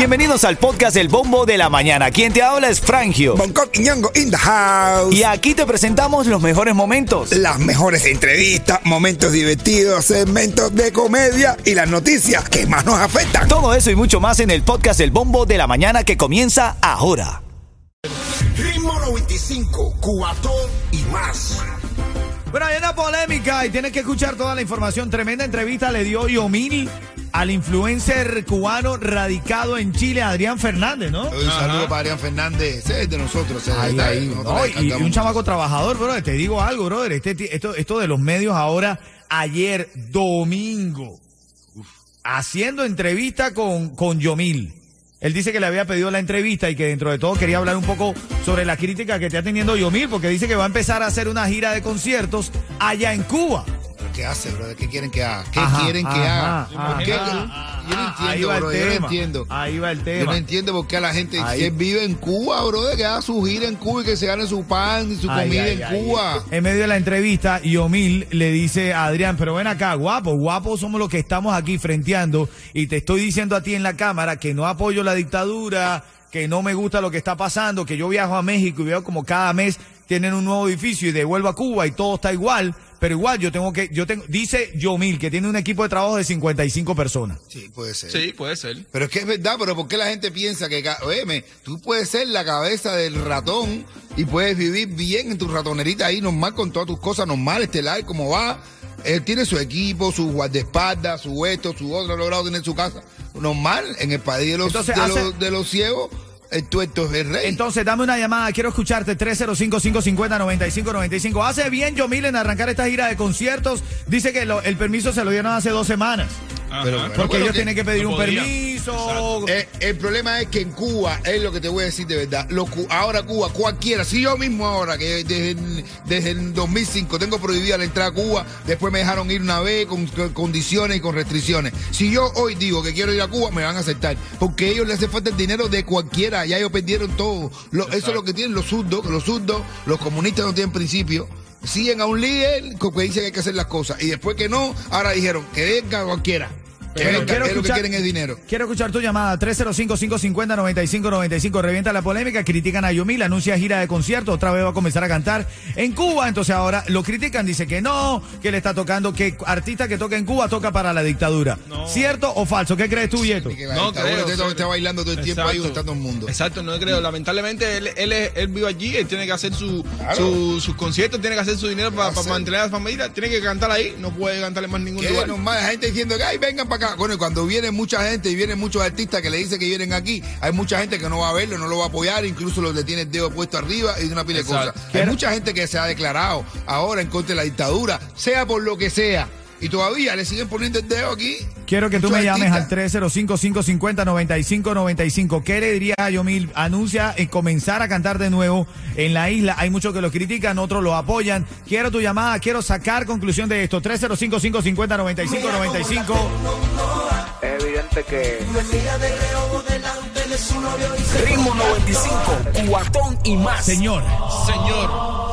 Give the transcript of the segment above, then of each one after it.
Bienvenidos al podcast El Bombo de la Mañana. Quien te habla es Frangio. Bangkok y Ñongo in the house. Y aquí te presentamos los mejores momentos. Las mejores entrevistas, momentos divertidos, segmentos de comedia y las noticias que más nos afectan. Todo eso y mucho más en el podcast El Bombo de la Mañana que comienza ahora. Ritmo 95, Cubatón y más. Bueno, hay una polémica y tienes que escuchar toda la información. Tremenda entrevista le dio Yomil al influencer cubano radicado en Chile, Adrián Fernández, ¿no? Un saludo para Adrián Fernández, es de nosotros. ese Ahí, es de- ahí. nosotros No, y, un chamaco trabajador, brother. Te digo algo, brother. Este, esto de los medios ahora, ayer, domingo, haciendo entrevista con, con Yomil. Él dice que le había pedido la entrevista y que dentro de todo quería hablar un poco sobre la crítica que está teniendo Yomil, porque dice que va a empezar a hacer una gira de conciertos allá en Cuba. ¿Pero ¿Qué hace, bro? ¿Qué quieren que haga? ¿Qué Ajá, quieren que ajá, haga? ajá. ¿Por qué? Yo no ahí entiendo, va el bro. Yo no tema. entiendo. Ahí va el Yo tema. no entiendo por qué a la gente, Ahí. él vive en Cuba, bro, que haga su gira en Cuba y que se gane su pan y su comida en. Cuba. En medio de la entrevista, Yomil le dice a Adrián, pero ven acá, guapo, guapo somos los que estamos aquí frenteando y te estoy diciendo a ti en la cámara que no apoyo la dictadura, que no me gusta lo que está pasando, que yo viajo a México y veo como cada mes tienen un nuevo edificio y devuelvo a Cuba y todo está igual, pero igual yo tengo que, yo tengo, dice Yomil que tiene un equipo de trabajo de 55 personas. Sí, puede ser. Sí, puede ser. Pero es que es verdad, pero ¿por qué la gente piensa que, ca- óyeme, tú puedes ser la cabeza del ratón y puedes vivir bien en tu ratonerita ahí normal con todas tus cosas normales, este live como va? Él tiene su equipo, su guardaespaldas, su esto, su otro, ha logrado tener su casa normal en el país de los, Entonces, de, hace- los, de los ciegos. Entonces, dame una llamada, quiero escucharte 305-550-9595. Hace bien Yomil en arrancar esta gira de conciertos. Dice que lo- el permiso se lo dieron hace dos semanas. Ajá. Pero bueno, Porque ellos que- tienen que pedir no un permiso. Eh, el problema es que en Cuba, es lo que te voy a decir de verdad, ahora Cuba, cualquiera, si yo mismo ahora, que desde el, desde el 2005 tengo prohibida la entrada a Cuba, después me dejaron ir una vez con, con condiciones y con restricciones. Si yo hoy digo que quiero ir a Cuba, me van a aceptar, porque a ellos les hace falta el dinero de cualquiera, ya ellos perdieron todo. Lo- eso es lo que tienen los zurdos, que los zurdos, los comunistas no tienen principio. Siguen a un líder que dice que hay que hacer las cosas. Y después que no, ahora dijeron que venga cualquiera. Quiero que lo que escuchar- quieren es dinero. Quiero escuchar tu llamada 305-550-9595. Revienta la polémica, critican a Yomil, anuncia gira de concierto, otra vez va a comenzar a cantar en Cuba. Entonces ahora lo critican, dice que no, que le está tocando, que artista que toca en Cuba toca para la dictadura. ¿Cierto o falso? ¿Qué crees tú, Yeto? No creo, está bailando todo el tiempo ahí todo el mundo. Exacto, no creo. Lamentablemente él, él, es- él vive allí, él tiene que hacer su, su- sus conciertos, tiene que hacer su dinero para Hacer. mantener a la familia, tiene que cantar ahí, no puede cantar en más ningún Que lugar. normal, la gente diciendo que ay, vengan para acá. Bueno, y cuando viene mucha gente y vienen muchos artistas que le dicen que vienen aquí, hay mucha gente que no va a verlo, no lo va a apoyar, incluso los que tiene el dedo puesto arriba y de una pila de cosas. Hay mucha gente que se ha declarado ahora en contra de la dictadura, sea por lo que sea. Y todavía le siguen poniendo el dedo aquí. Quiero que tú me llames al artistas. 305-550-9595. ¿Qué le diría a Yomil? Anuncia en comenzar a cantar de nuevo en la isla. Hay muchos que lo critican, otros lo apoyan. Quiero tu llamada, quiero sacar conclusión de esto. 305-550-9595. es evidente que Ritmo 95, Cubatón y más. Señor, Señor,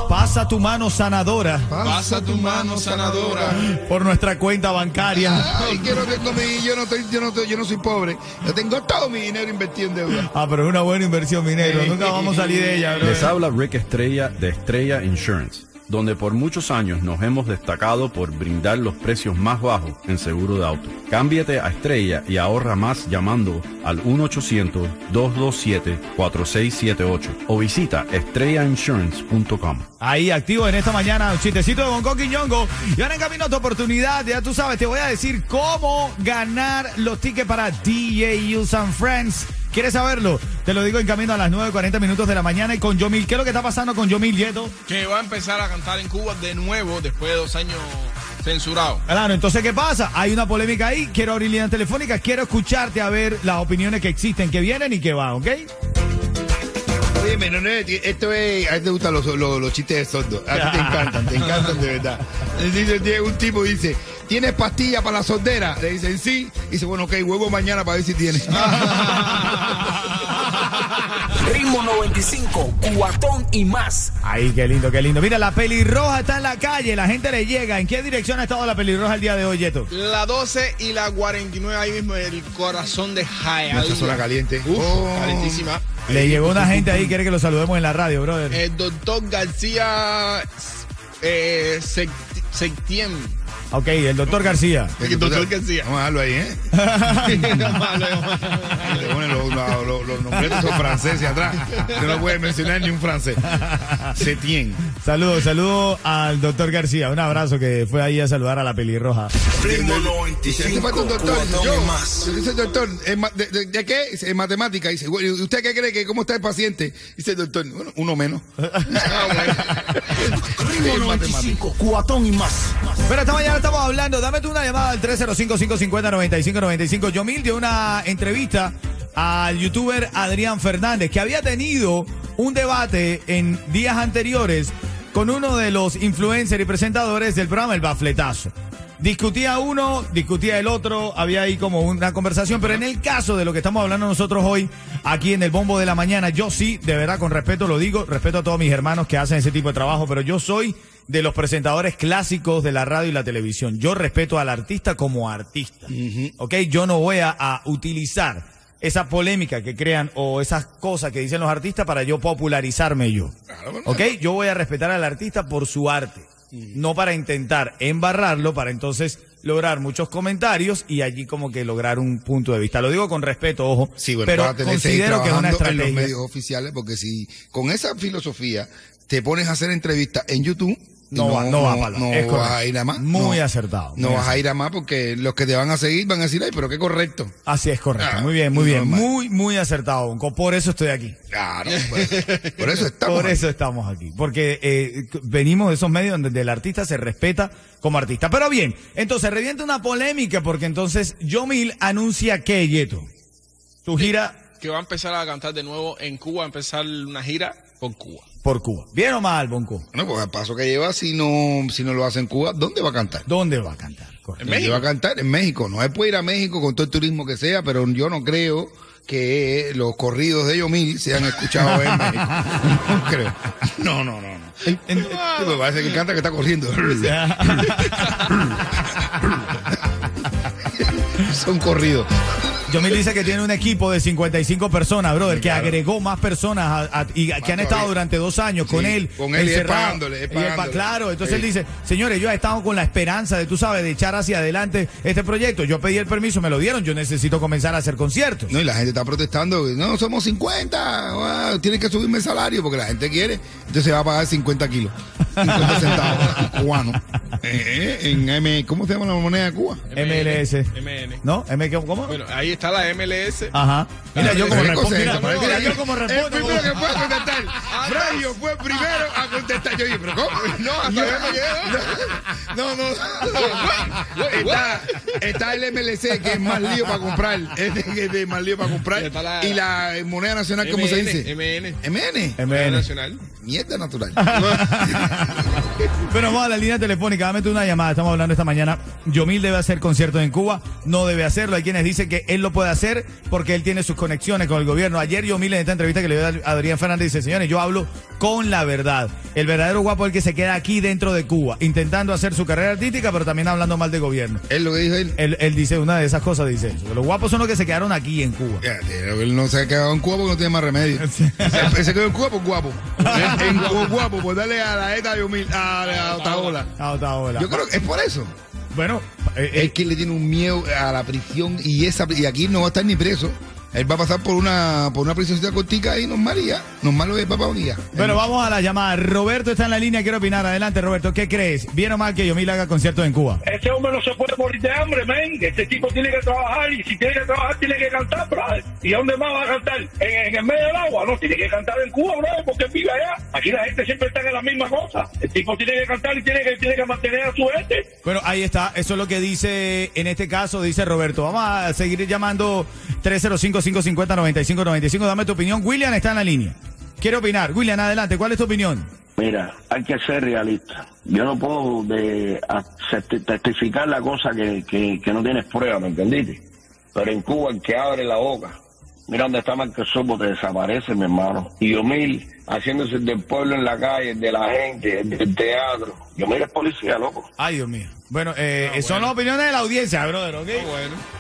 pasa tu mano sanadora pasa tu mano sanadora. por nuestra cuenta bancaria. Ay, quiero que mi- yo no estoy, yo no estoy- yo no soy pobre. Yo tengo todo mi dinero invertido en deuda. Ah, pero es una buena inversión, mi negro. Nunca vamos a salir de ella, bro. Les habla Rick Estrella de Estrella Insurance, donde por muchos años nos hemos destacado por brindar los precios más bajos en seguro de auto. Cámbiate a Estrella y ahorra más llamando al 1-800-227-4678 o visita estrellainsurance.com. Ahí activo en esta mañana, un chistecito de Bonco Quiñongo. Y ahora en camino a tu oportunidad, ya tú sabes, te voy a decir cómo ganar los tickets para DJ and Friends. ¿Quieres saberlo? Te lo digo en camino a las 9.40 minutos de la mañana y con Yomil. ¿Qué es lo que está pasando con Yomil, Yeto? Que va a empezar a cantar en Cuba de nuevo después de dos años censurado. Claro, entonces, ¿qué pasa? Hay una polémica ahí. Quiero abrir líneas telefónicas. Quiero escucharte a ver las opiniones que existen, que vienen y que van, ¿ok? Oye, no, no, esto es, a ti te gustan los, los, los chistes de sordos. A ti te encantan, te encantan de verdad. Un tipo dice, ¿tienes pastilla para la sordera? Le dicen sí. Dice, bueno, ok, huevo mañana para ver si tienes. Ritmo Ritmo 95, cuatón y más. Ahí, qué lindo, qué lindo. Mira, la pelirroja está en la calle, la gente le llega. ¿En qué dirección ha estado la pelirroja el día de hoy, Yeto? La 12 y la 49 ahí mismo, el corazón de Jaya. Mucha zona caliente. Uf, Oh. calentísima. Le llegó una gente ahí, quiere que lo saludemos en la radio, brother. El doctor García eh, Sectien. Ok, el doctor García. El doctor García. Vamos a dejarlo ahí, ¿eh? Le ponen los, los, los, los nombres son franceses atrás. No puede mencionar ni un francés. Setien. Saludos, saludos al doctor García. Un abrazo que fue ahí a saludar a la pelirroja. Hace 95, falta un doctor. Yo, y más. dice el doctor, ¿en ma- de, de- de qué? En matemática. Dice, "Bueno, ¿y ¿usted qué cree que cómo está el paciente? Dice el doctor, bueno, uno menos. Ritmo En 95, cuatón y más. Pero esta mañana estamos hablando, dame tú una llamada al 305-550-9595. Yomil dio una entrevista al youtuber Adrián Fernández, que había tenido un debate en días anteriores con uno de los influencers y presentadores del programa El Bafletazo. Discutía uno, discutía el otro, había ahí como una conversación, pero en el caso de lo que estamos hablando nosotros hoy, aquí en el Bombo de la Mañana, yo sí, de verdad, con respeto lo digo, respeto a todos mis hermanos que hacen ese tipo de trabajo, pero yo soy de los presentadores clásicos de la radio y la televisión. Yo respeto al artista como artista, ¿ok? Yo no voy a, a utilizar esa polémica que crean o esas cosas que dicen los artistas para yo popularizarme yo, ¿ok? Yo voy a respetar al artista por su arte no para intentar embarrarlo, para entonces lograr muchos comentarios y allí como que lograr un punto de vista. Lo digo con respeto, ojo, Sí, bueno, pero vas a tener que seguir considero que es una en los medios oficiales porque si con esa filosofía te pones a hacer entrevistas en YouTube y No va- no va para- no es vas a ir a más. Muy no. acertado, No muy vas a ir a más porque los que te van a seguir van a decir, ay, pero qué correcto. Así es correcto, Ah, muy bien, muy bien, normal. muy, muy acertado, Bonco. Por eso estoy aquí. Claro, pues, por eso estamos. Por aquí. eso estamos aquí. Porque eh, venimos de esos medios donde el artista se respeta como artista. Pero bien, entonces revienta una polémica porque entonces Yomil anuncia que Yeto. Su gira Que va a empezar a cantar de nuevo en Cuba, a empezar una gira por Cuba. por Cuba. ¿Bien o mal, Bonco? Bueno, pues al paso que lleva, si no, si no lo hace en Cuba, ¿dónde va a cantar? ¿Dónde va a cantar? Correcto. En México. ¿Dónde va a cantar? En México. No se puede ir a México con todo el turismo que sea, pero yo no creo que los corridos de Yomil sean escuchados en México. No creo. No, no, no, no. Sí, me parece que canta que está corriendo. Son corridos. Yomil dice que tiene un equipo de 55 personas, brother, que agregó más personas a- a- y que han estado durante dos años con Sí, él. con él y él pagándole, él Y él claro, entonces Sí. él dice, señores, yo he estado con la esperanza de, tú sabes, de echar hacia adelante este proyecto. Yo pedí el permiso, me lo dieron, yo necesito comenzar a hacer conciertos. No, y la gente está protestando. No, somos 50. ah, Tienes que subirme el salario porque la gente quiere. Entonces se va a pagar 50 kilos. 50 centavos cubanos. Eh, eh, en M, ¿Cómo se llama la moneda de Cuba? MLS. MN. ¿No? M ¿Cómo? Bueno, ahí está la MLS. Ajá. Mira, yo como ¿Qué respondo. Mira, yo como El respondo. primero que fue a contestar. Fragio fue el primero a contestar. Yo dije, ¿pero cómo? No, hasta Yo- allá no. No, no. está, está el MLC, que es más lío para comprar. Este que es de más lío para comprar. Y la moneda nacional, ¿cómo se dice? MN. MN. MN. Nacional. Mierda natural. Pero vamos a la línea telefónica, dame una llamada. Estamos hablando esta mañana. Yomil debe hacer conciertos en Cuba, no debe hacerlo. Hay quienes dicen que él lo puede hacer porque él tiene sus conexiones con el gobierno. Ayer Yomil en esta entrevista que le dio a Adrián Fernández dice, señores, yo hablo con la verdad. El verdadero guapo es el que se queda aquí dentro de Cuba, intentando hacer su carrera artística, pero también hablando mal de gobierno. Es lo que dijo él. Él, él dice una de esas cosas, dice eso. Los guapos son los que se quedaron aquí en Cuba. Ya, tío, Él no se ha quedado en Cuba porque no tiene más remedio. Él se quedó en Cuba por guapo. En, en- por guapo, por darle a la ETA de humil, a Otaola. Ah, otra ola. Yo creo que es por eso. Bueno, eh, Es que le tiene un miedo a la prisión y esa y aquí no va a estar ni preso. Él va a pasar por una por una prisioncita cortica y normal y ya. Normal lo de papá un día. Bueno, vamos a la llamada. Roberto está en la línea, quiero opinar. Adelante, Roberto. ¿Qué crees? ¿Bien o mal que Yomil haga conciertos en Cuba? Ese hombre no se puede morir de hambre, men. Este tipo tiene que trabajar y si tiene que trabajar tiene que cantar, brother. ¿Y dónde más va a cantar? ¿En, en el medio del agua? No, tiene que cantar en Cuba, brother, porque vive allá. Aquí la gente siempre está en la misma cosa. El tipo tiene que cantar y tiene que, tiene que mantener a su gente. Bueno, ahí está. Eso es lo que dice, en este caso, dice Roberto. Vamos a seguir llamando 305-550-9595. Dame tu opinión. William está en la línea. Quiere opinar. William, adelante. ¿Cuál es tu opinión? Mira, hay que ser realista. Yo no puedo de, testificar la cosa que, que, que no tienes prueba, ¿me entendiste? Pero en Cuba el que abre la boca Mira dónde está Marcos Sopo, te desaparece, mi hermano. Y Yomil, haciéndose del pueblo en la calle, de la gente, del teatro. Yomil es policía, loco. Ay, Dios mío. Bueno, eh, son las opiniones de la audiencia, brother, ¿ok?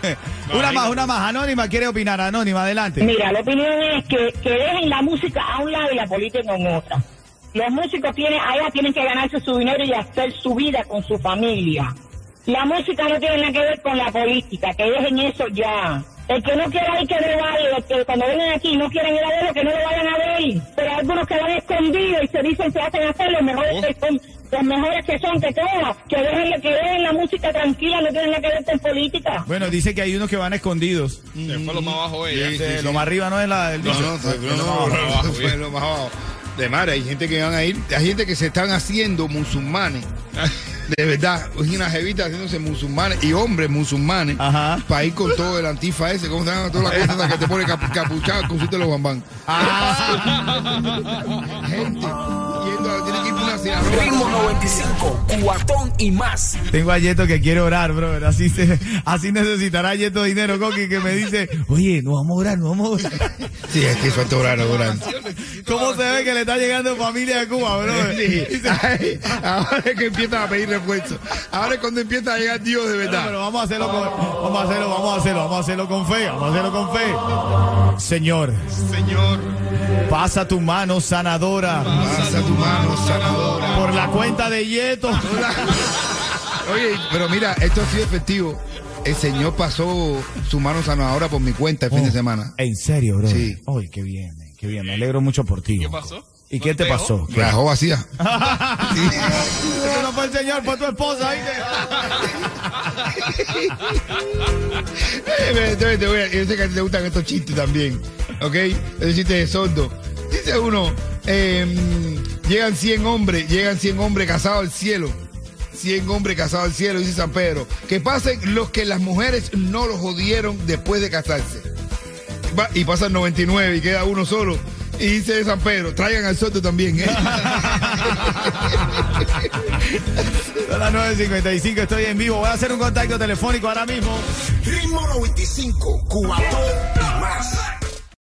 una más, una más. Anónima quiere opinar. Anónima, adelante. Mira, la opinión es que, que dejen la música a un lado y la política en otra. Los músicos tienen, allá tienen que ganarse su dinero y hacer su vida con su familia. La música no tiene nada que ver con la política, que dejen eso ya. El que no quiera ir, que no vaya. Los que cuando vengan aquí no quieren ir a verlo, que no lo vayan a ver. Pero hay algunos que van escondidos y se dicen se hacen hacer los mejores que son, los mejores que son que todas. Que dejen, que dejen la música tranquila, no tienen nada que ver con política. Bueno, dice que hay unos que van escondidos. Se fue lo más abajo ella. Lo más arriba no es la del No, dicho. no, Fue no, lo más no, abajo. no, fue lo más abajo. De mar, hay gente que van a ir, hay gente que se están haciendo musulmanes. De verdad, una jevita haciéndose musulmanes y hombres musulmanes Ajá. para ir con todo el antifa ese, ¿cómo se llama? Todas las cosas que te pone capu- capuchado, de los bambán. Gente yendo, tiene que ir una sinagoga. Ritmo 95, cuatón y más. Tengo a Yeto que quiere orar, brother. Así, se, así necesitará Yeto dinero, Coqui, que me dice, oye, no vamos a orar, no vamos a orar. Sí, es que es orar, orar. ¿Cómo se ve que le está llegando familia de Cuba, brother? Sí. Dice, Ay, ahora es que empiezan a pedir refuerzo. Ahora es cuando empieza a llegar Dios de No, verdad. pero vamos a hacerlo con, vamos a hacerlo, vamos a hacerlo, vamos a hacerlo con fe, vamos a hacerlo con fe. Señor, Señor. Pasa tu mano sanadora Pasa tu mano sanadora. por la cuenta de Yeto. Oye, pero mira, esto ha sido efectivo. El Señor pasó su mano sanadora por mi cuenta el fin de semana. En serio, bro. Sí. Ay, qué bien, eh, qué bien. Me alegro mucho por ti. ¿Qué pasó? ¿Y qué te ¿No te pasó? La dejó vacía. Eso no fue el señor, fue tu esposa, ¿viste? Eh, Yo sé que a ti te gustan estos chistes también. ¿Ok? Estos chistes de sordo. Dice uno, em, llegan 100 hombres, llegan 100 hombres casados al cielo. 100 hombres casados al cielo, dice San Pedro. Que pasen los que las mujeres no los jodieron después de casarse. Va- y pasan 99 y queda uno solo. Y dice San Pedro, traigan al sordo también. ¿eh? Son las 9.55, estoy en vivo. Voy a hacer un contacto telefónico ahora mismo. Ritmo 95, cuatón y más.